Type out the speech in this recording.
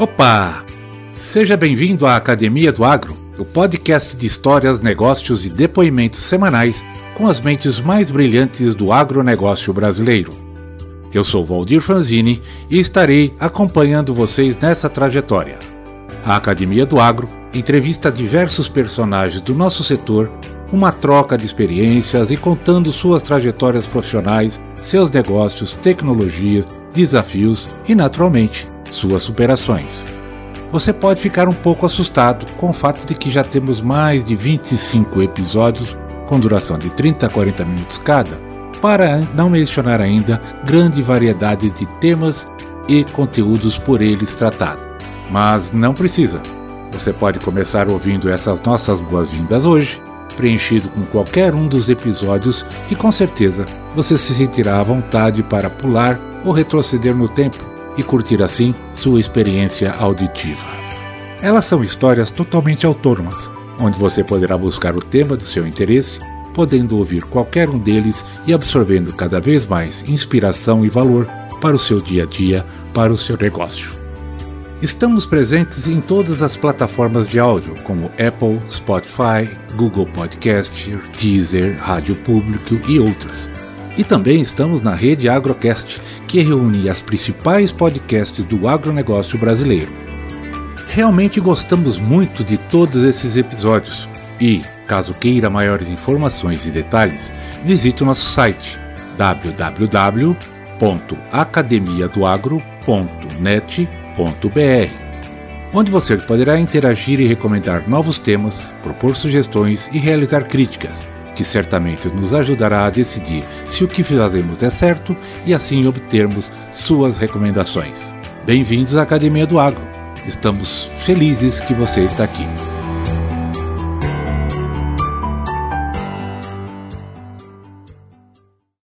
Opa! Seja bem-vindo à Academia do Agro, o podcast de histórias, negócios e depoimentos semanais com as mentes mais brilhantes do agronegócio brasileiro. Eu sou Valdir Franzini e estarei acompanhando vocês nessa trajetória. A Academia do Agro entrevista diversos personagens do nosso setor, uma troca de experiências e contando suas trajetórias profissionais, seus negócios, tecnologias, desafios e, naturalmente, suas superações. Você pode ficar um pouco assustado com o fato de que já temos mais de 25 episódios com duração de 30 a 40 minutos cada, para não mencionar ainda grande variedade de temas e conteúdos por eles tratados. Mas não precisa. Você pode começar ouvindo essas nossas boas-vindas hoje, preenchido com qualquer um dos episódios e com certeza você se sentirá à vontade para pular ou retroceder no tempo e curtir assim sua experiência auditiva. Elas são histórias totalmente autônomas, onde você poderá buscar o tema do seu interesse, podendo ouvir qualquer um deles e absorvendo cada vez mais inspiração e valor para o seu dia a dia, para o seu negócio. Estamos presentes em todas as plataformas de áudio, como Apple, Spotify, Google Podcast, Deezer, Rádio Público e outras. E também estamos na rede Agrocast, que reúne as principais podcasts do agronegócio brasileiro. Realmente gostamos muito de todos esses episódios e, caso queira maiores informações e detalhes, visite o nosso site www.academiadoagro.net.br, onde você poderá interagir e recomendar novos temas, propor sugestões e realizar críticas que certamente nos ajudará a decidir se o que fazemos é certo e assim obtermos suas recomendações. Bem-vindos à Academia do Agro. Estamos felizes que você está aqui.